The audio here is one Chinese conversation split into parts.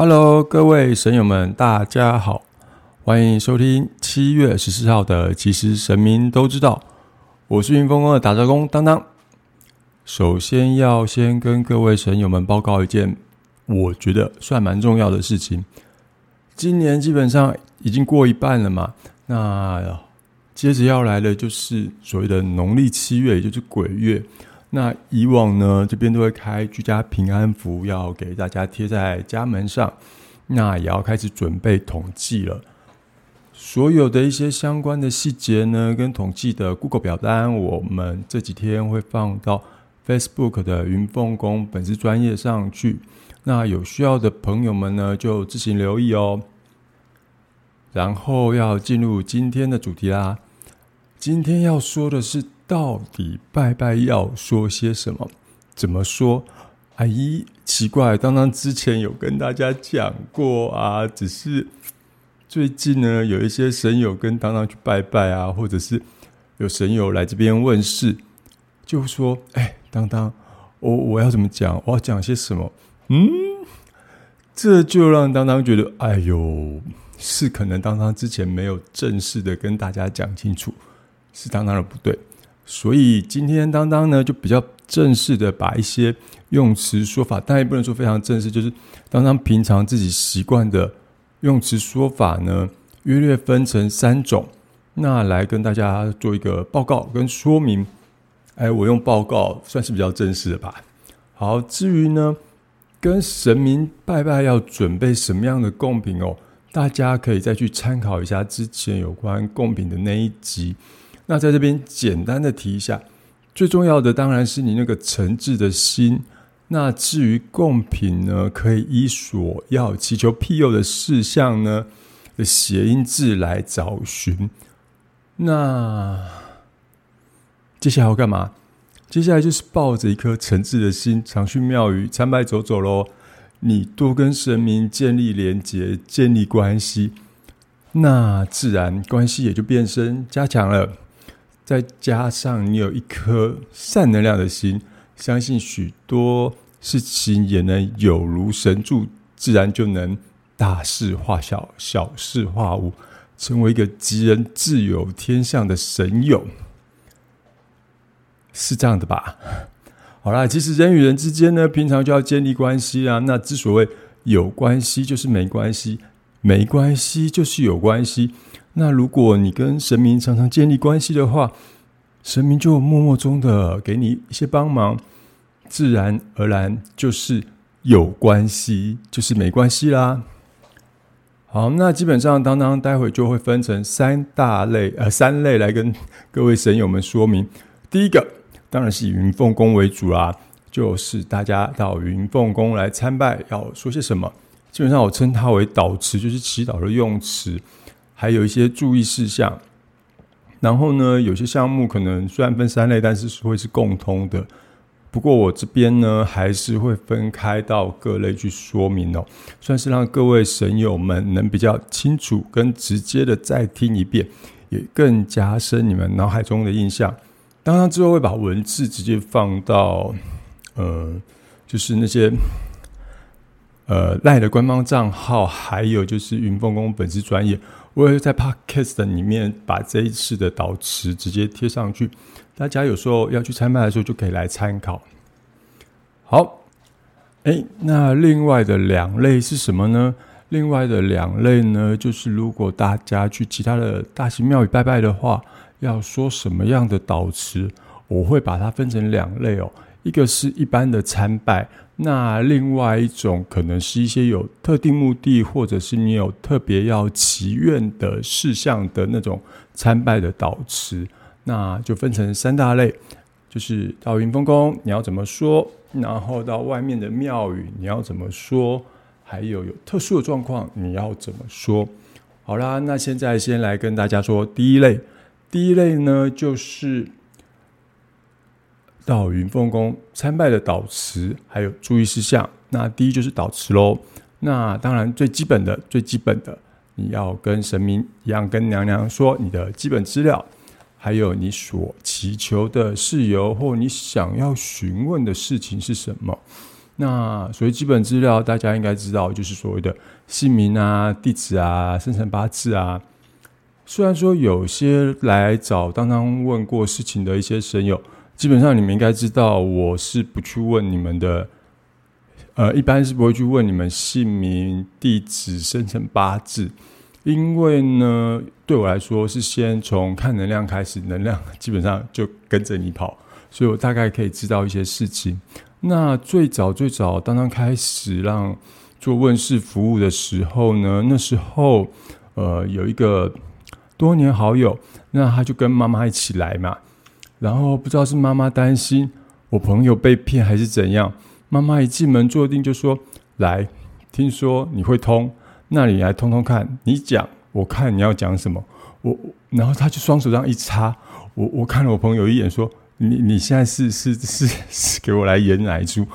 Hello，各位神友们，大家好，欢迎收听七月十四号的《其实神明都知道》，我是云峰宫的打杂工当当。首先要先跟各位神友们报告一件我觉得算蛮重要的事情。今年基本上已经过一半了嘛，那接着要来的就是所谓的农历七月，也就是鬼月。那以往呢，这边都会开居家平安符，要给大家贴在家门上。那也要开始准备统计了，所有的一些相关的细节呢，跟统计的 Google 表单，我们这几天会放到 Facebook 的云凤宫本次专业上去。那有需要的朋友们呢，就自行留意哦。然后要进入今天的主题啦，今天要说的是。到底拜拜要说些什么？怎么说？阿姨，奇怪，当当之前有跟大家讲过啊，只是最近呢，有一些神友跟当当去拜拜啊，或者是有神友来这边问事，就说：“哎，当当，我我要怎么讲？我要讲些什么？”嗯，这就让当当觉得，哎呦，是可能当当之前没有正式的跟大家讲清楚，是当当的不对。所以今天当当呢，就比较正式的把一些用词说法，但也不能说非常正式，就是当当平常自己习惯的用词说法呢，约略分成三种，那来跟大家做一个报告跟说明。哎，我用报告算是比较正式的吧。好，至于呢，跟神明拜拜要准备什么样的贡品哦，大家可以再去参考一下之前有关贡品的那一集。那在这边简单的提一下，最重要的当然是你那个诚挚的心。那至于贡品呢，可以依所要祈求庇佑的事项呢的谐音字来找寻。那接下来要干嘛？接下来就是抱着一颗诚挚的心，常去庙宇参拜走走喽。你多跟神明建立连结，建立关系，那自然关系也就变深加强了。再加上你有一颗善能量的心，相信许多事情也能有如神助，自然就能大事化小，小事化无，成为一个吉人自有天相的神勇，是这样的吧？好啦，其实人与人之间呢，平常就要建立关系啊。那之所谓有关系，就是没关系；没关系，就是有关系。那如果你跟神明常常建立关系的话，神明就默默中的给你一些帮忙，自然而然就是有关系，就是没关系啦。好，那基本上当当待会就会分成三大类，呃，三类来跟各位神友们说明。第一个当然是以云凤宫为主啦，就是大家到云凤宫来参拜，要说些什么？基本上我称它为祷词，就是祈祷的用词。还有一些注意事项，然后呢，有些项目可能虽然分三类，但是会是共通的。不过我这边呢，还是会分开到各类去说明哦，算是让各位神友们能比较清楚跟直接的再听一遍，也更加深你们脑海中的印象。当然之后会把文字直接放到，呃，就是那些。呃，赖的官方账号，还有就是云凤宫本次专业，我也会在 Podcast 里面把这一次的导词直接贴上去，大家有时候要去参拜的时候就可以来参考。好，哎，那另外的两类是什么呢？另外的两类呢，就是如果大家去其他的大型庙宇拜拜的话，要说什么样的导词，我会把它分成两类哦。一个是一般的参拜，那另外一种可能是一些有特定目的，或者是你有特别要祈愿的事项的那种参拜的导词，那就分成三大类，就是到云峰宫你要怎么说，然后到外面的庙宇你要怎么说，还有有特殊的状况你要怎么说。好啦，那现在先来跟大家说第一类，第一类呢就是。到云凤宫参拜的导词，还有注意事项。那第一就是导词喽。那当然最基本的、最基本的，你要跟神明一样，跟娘娘说你的基本资料，还有你所祈求的事由或你想要询问的事情是什么。那所谓基本资料，大家应该知道，就是所谓的姓名啊、地址啊、生辰八字啊。虽然说有些来找当当问过事情的一些神友，基本上你们应该知道，我是不去问你们的，呃，一般是不会去问你们姓名、地址、生辰八字，因为呢，对我来说是先从看能量开始，能量基本上就跟着你跑，所以我大概可以知道一些事情。那最早最早当当开始让做问世服务的时候呢，那时候呃有一个。多年好友，那他就跟妈妈一起来嘛。然后不知道是妈妈担心我朋友被骗还是怎样，妈妈一进门坐定就说：“来，听说你会通，那你来通通看，你讲，我看你要讲什么。”我然后他就双手这样一插，我我看了我朋友一眼，说：“你你现在是是是是给我来演哪一出？”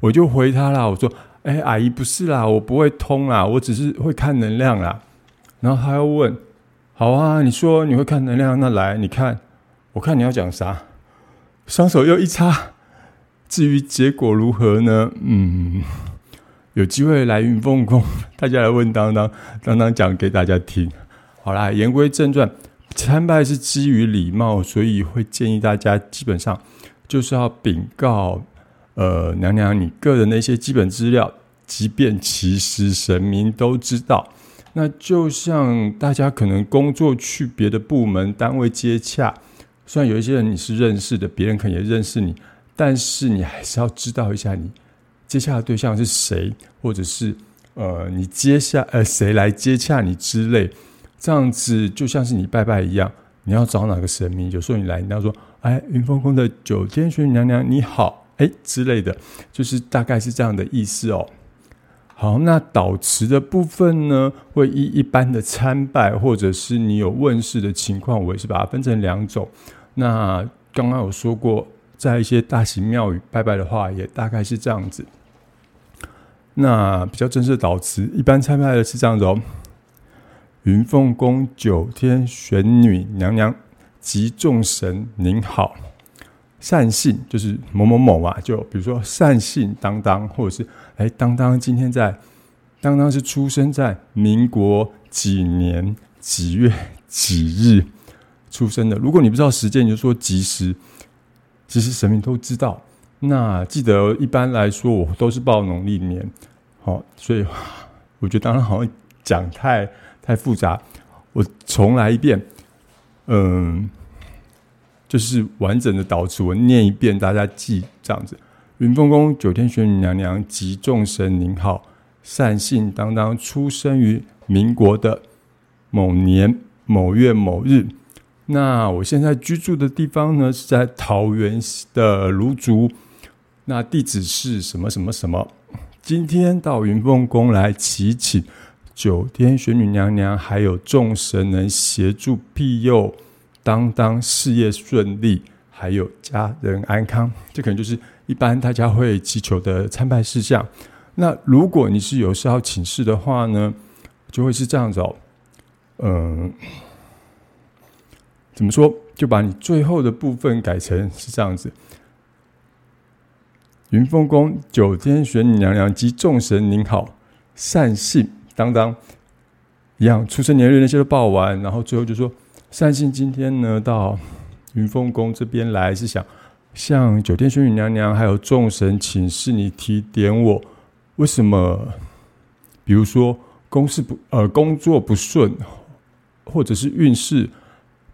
我就回他啦，我说：“哎，阿姨不是啦，我不会通啦，我只是会看能量啦。”然后他又问。好啊，你说你会看能量，那来你看，我看你要讲啥？双手又一插，至于结果如何呢？嗯，有机会来云凤宫，大家来问当当，当当讲给大家听。好啦，言归正传，参拜是基于礼貌，所以会建议大家基本上就是要禀告，呃，娘娘你个人的一些基本资料，即便其实神明都知道。那就像大家可能工作去别的部门单位接洽，虽然有一些人你是认识的，别人可能也认识你，但是你还是要知道一下你接洽的对象是谁，或者是呃你接下呃谁来接洽你之类，这样子就像是你拜拜一样，你要找哪个神明，有时候你来你要说哎云峰宫的九天玄女娘娘你好哎之类的，就是大概是这样的意思哦。好，那导词的部分呢，会依一般的参拜，或者是你有问世的情况，我也是把它分成两种。那刚刚有说过，在一些大型庙宇拜拜的话，也大概是这样子。那比较正式的导词，一般参拜的是这样子哦：云凤宫九天玄女娘娘及众神您好。善信就是某某某嘛，就比如说善信当当，或者是哎当当今天在当当是出生在民国几年几月几日出生的。如果你不知道时间，你就说吉时，其实神明都知道。那记得一般来说，我都是报农历年，好，所以我觉得当然好像讲太太复杂，我重来一遍，嗯。就是完整的导词，我念一遍，大家记这样子。云凤宫九天玄女娘娘及众神您好，善信当当出生于民国的某年某月某日。那我现在居住的地方呢是在桃园的芦竹，那地址是什么什么什么？今天到云凤宫来祈请九天玄女娘娘还有众神能协助庇佑。当当事业顺利，还有家人安康，这可能就是一般大家会祈求的参拜事项。那如果你是有事要请示的话呢，就会是这样子哦。嗯，怎么说？就把你最后的部分改成是这样子：云凤宫九天玄女娘娘及众神您好，善信当当一样，出生年月那些都报完，然后最后就说。善信今天呢到云凤宫这边来，是想向九天玄女娘娘还有众神请示你提点我，为什么？比如说公事不呃工作不顺，或者是运势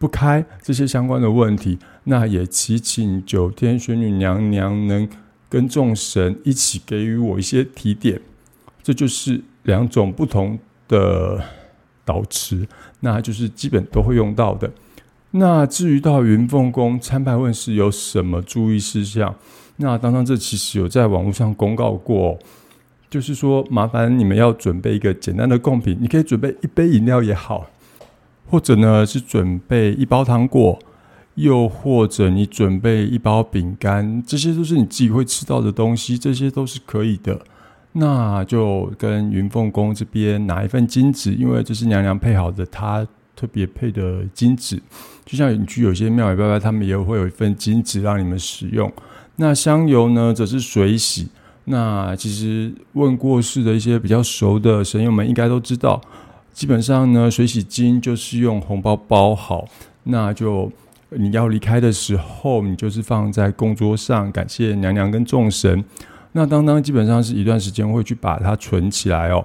不开这些相关的问题，那也祈请九天玄女娘娘能跟众神一起给予我一些提点。这就是两种不同的。导持，那就是基本都会用到的。那至于到云凤宫参拜问世有什么注意事项？那当当这其实有在网络上公告过，就是说麻烦你们要准备一个简单的贡品，你可以准备一杯饮料也好，或者呢是准备一包糖果，又或者你准备一包饼干，这些都是你自己会吃到的东西，这些都是可以的。那就跟云凤宫这边拿一份金纸，因为这是娘娘配好的，她特别配的金纸。就像你去有些庙宇拜拜，他们也会有一份金纸让你们使用。那香油呢，则是水洗。那其实问过世的一些比较熟的神友们，应该都知道，基本上呢，水洗金就是用红包包好，那就你要离开的时候，你就是放在供桌上，感谢娘娘跟众神。那当当基本上是一段时间会去把它存起来哦，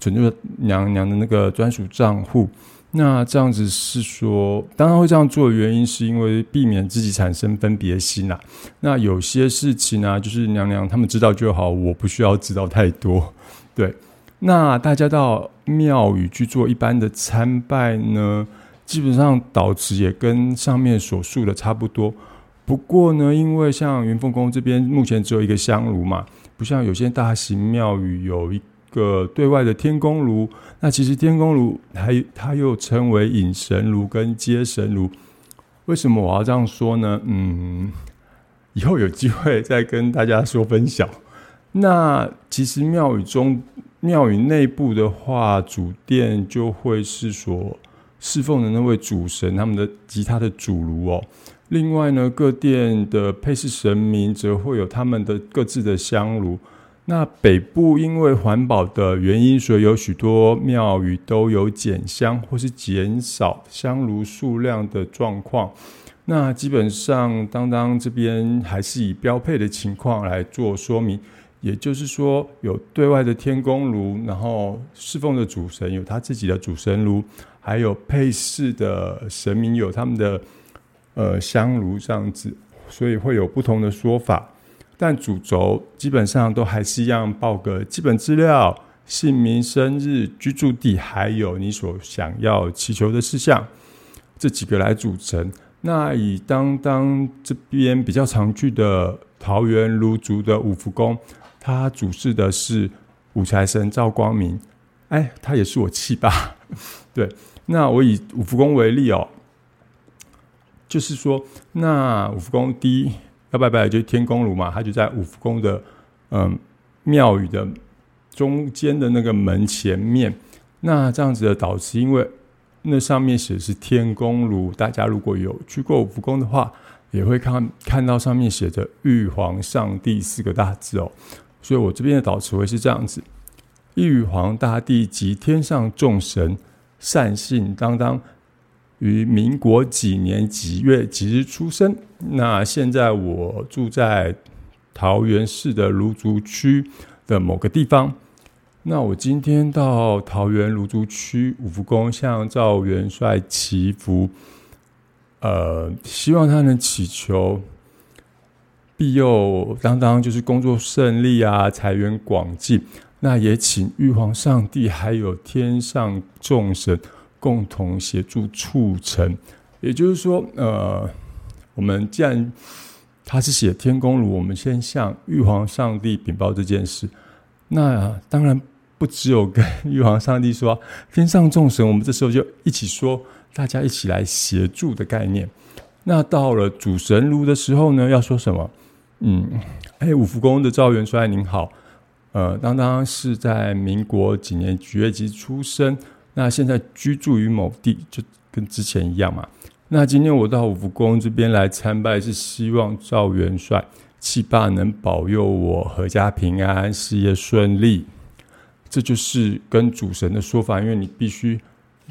存入娘娘的那个专属账户。那这样子是说，当然会这样做的原因，是因为避免自己产生分别心呐。那有些事情呢，就是娘娘他们知道就好，我不需要知道太多。对，那大家到庙宇去做一般的参拜呢，基本上导致也跟上面所述的差不多。不过呢，因为像云凤宫这边目前只有一个香炉嘛，不像有些大型庙宇有一。个对外的天宫炉，那其实天宫炉还它又称为引神炉跟接神炉。为什么我要这样说呢？嗯，以后有机会再跟大家说分享。那其实庙宇中庙宇内部的话，主殿就会是所侍奉的那位主神他们的吉他的主炉哦。另外呢，各殿的配饰神明则会有他们的各自的香炉。那北部因为环保的原因，所以有许多庙宇都有减香或是减少香炉数量的状况。那基本上，当当这边还是以标配的情况来做说明，也就是说，有对外的天宫炉，然后侍奉的主神有他自己的主神炉，还有配饰的神明有他们的呃香炉这样子，所以会有不同的说法。但主轴基本上都还是一样，报个基本资料、姓名、生日、居住地，还有你所想要祈求的事项，这几个来组成。那以当当这边比较常去的桃园芦竹的五福宫，他主事的是五财神赵光明，哎，他也是我七爸。对，那我以五福宫为例哦，就是说，那五福宫第一。要拜拜就天宫炉嘛，它就在五福宫的嗯庙宇的中间的那个门前面。那这样子的导师，因为那上面写的是天宫炉，大家如果有去过五福宫的话，也会看看到上面写着玉皇上帝四个大字哦。所以我这边的导词会是这样子：玉皇大帝及天上众神善信当当。于民国几年几月几日出生？那现在我住在桃园市的芦竹区的某个地方。那我今天到桃园芦竹区五福宫向赵元帅祈福，呃，希望他能祈求庇佑当当，就是工作顺利啊，财源广进。那也请玉皇上帝还有天上众神。共同协助促成，也就是说，呃，我们既然他是写天宫炉，我们先向玉皇上帝禀报这件事。那当然不只有跟玉皇上帝说，天上众神，我们这时候就一起说，大家一起来协助的概念。那到了主神炉的时候呢，要说什么？嗯，哎，五福宫的赵元帅您好，呃，当当是在民国几年几月几出生？那现在居住于某地，就跟之前一样嘛。那今天我到五福宫这边来参拜，是希望赵元帅七爸能保佑我阖家平安，事业顺利。这就是跟主神的说法，因为你必须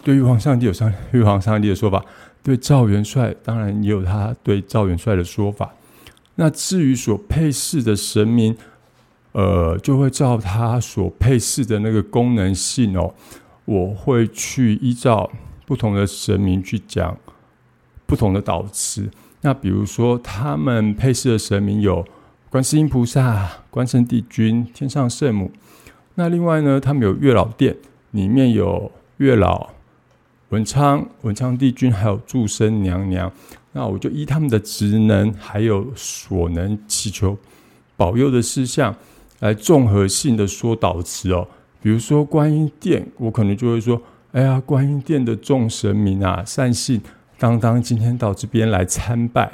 对玉皇上帝有上玉皇上帝的说法，对赵元帅当然也有他对赵元帅的说法。那至于所配饰的神明，呃，就会照他所配饰的那个功能性哦。我会去依照不同的神明去讲不同的导词。那比如说，他们配饰的神明有观世音菩萨、关圣帝君、天上圣母。那另外呢，他们有月老殿，里面有月老文昌、文昌帝君，还有祝生娘娘。那我就依他们的职能，还有所能祈求保佑的事项，来综合性的说导词哦。比如说观音殿，我可能就会说：“哎呀，观音殿的众神明啊，善信当当今天到这边来参拜，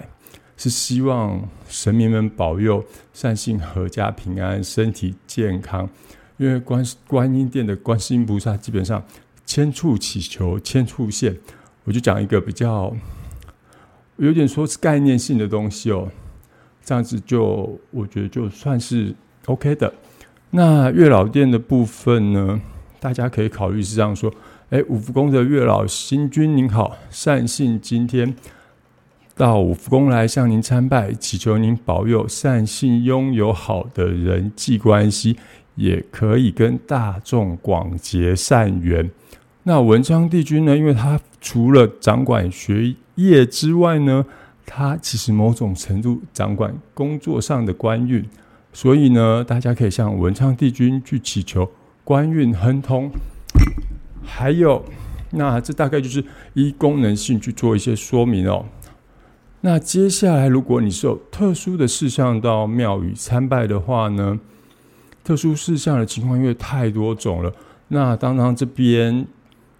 是希望神明们保佑善信阖家平安、身体健康。因为观观音殿的观世音菩萨基本上千处祈求千处现。我就讲一个比较有点说是概念性的东西哦，这样子就我觉得就算是 OK 的。那月老殿的部分呢，大家可以考虑是这样说：哎，五福宫的月老星君您好，善信今天到五福宫来向您参拜，祈求您保佑善信拥有好的人际关系，也可以跟大众广结善缘。那文昌帝君呢？因为他除了掌管学业之外呢，他其实某种程度掌管工作上的官运，所以呢，大家可以向文昌帝君去祈求官运亨通。还有，那这大概就是依功能性去做一些说明哦。那接下来，如果你是有特殊的事项到庙宇参拜的话呢，特殊事项的情况因为太多种了，那当当这边。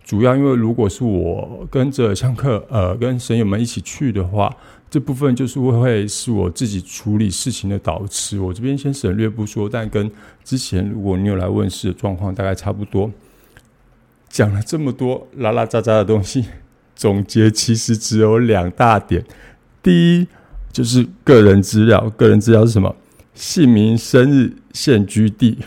主要因为如果是我跟着香客，呃，跟神友们一起去的话，这部分就是会是我自己处理事情的导师。我这边先省略不说，但跟之前如果你有来问事的状况大概差不多。讲了这么多拉拉杂杂的东西，总结其实只有两大点：第一就是个人资料，个人资料是什么？姓名、生日、现居地；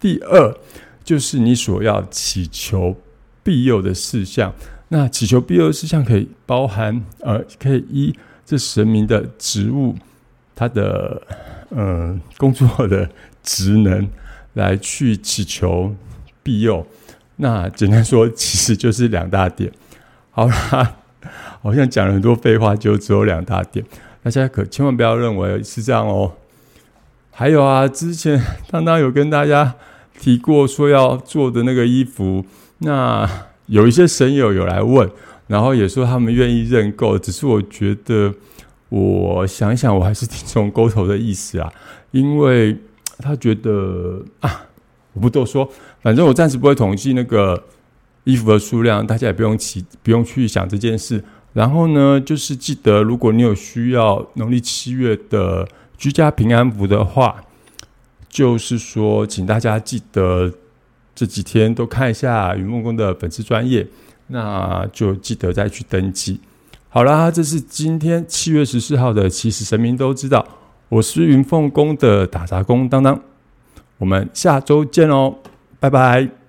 第二就是你所要祈求。庇佑的事项，那祈求庇佑的事项可以包含，呃，可以依这神明的职务，他的呃工作的职能来去祈求庇佑。那简单说，其实就是两大点。好啦，好像讲了很多废话，就只有两大点。大家可千万不要认为是这样哦。还有啊，之前当当有跟大家提过说要做的那个衣服。那有一些神友有来问，然后也说他们愿意认购，只是我觉得，我想一想，我还是听从沟头的意思啊，因为他觉得啊，我不多说，反正我暂时不会统计那个衣服的数量，大家也不用起，不用去想这件事。然后呢，就是记得，如果你有需要农历七月的居家平安符的话，就是说，请大家记得。这几天都看一下云梦宫的粉丝专业，那就记得再去登记。好啦，这是今天七月十四号的，其实神明都知道。我是云凤宫的打杂工当当，我们下周见哦，拜拜。